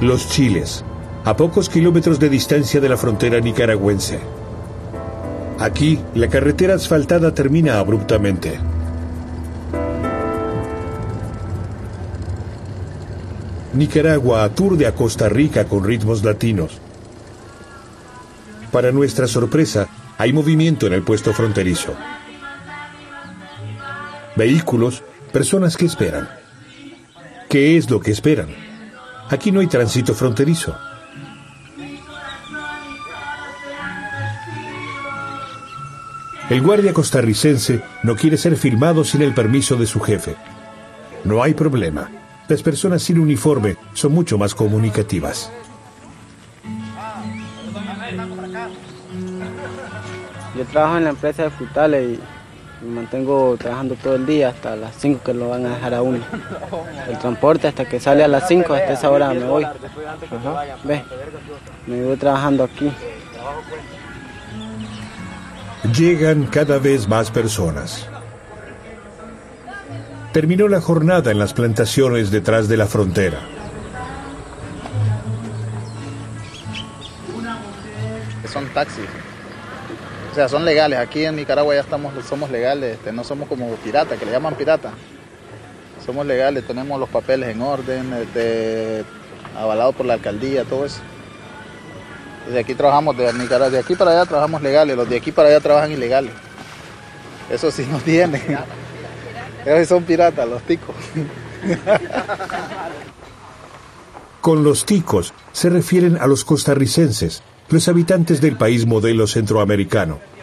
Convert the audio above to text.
Los Chiles, a pocos kilómetros de distancia de la frontera nicaragüense. Aquí, la carretera asfaltada termina abruptamente. Nicaragua aturde a Costa Rica con ritmos latinos. Para nuestra sorpresa, hay movimiento en el puesto fronterizo. Vehículos, personas que esperan. ¿Qué es lo que esperan? Aquí no hay tránsito fronterizo. El guardia costarricense no quiere ser firmado sin el permiso de su jefe. No hay problema. Las personas sin uniforme son mucho más comunicativas. Yo trabajo en la empresa de frutales y me mantengo trabajando todo el día hasta las 5 que lo van a dejar a uno. El transporte hasta que sale a las 5, hasta esa hora me voy. Ve, me voy trabajando aquí. Llegan cada vez más personas. Terminó la jornada en las plantaciones detrás de la frontera. Son taxis. O sea, son legales. Aquí en Nicaragua ya estamos, somos legales. Este, no somos como piratas, que le llaman pirata. Somos legales, tenemos los papeles en orden, este, avalados por la alcaldía, todo eso. De aquí trabajamos, de Nicaragua, de aquí para allá trabajamos legales, los de aquí para allá trabajan ilegales. Eso sí no tienen. Ellos son piratas, los ticos. Con los ticos se refieren a los costarricenses, los habitantes del país modelo centroamericano.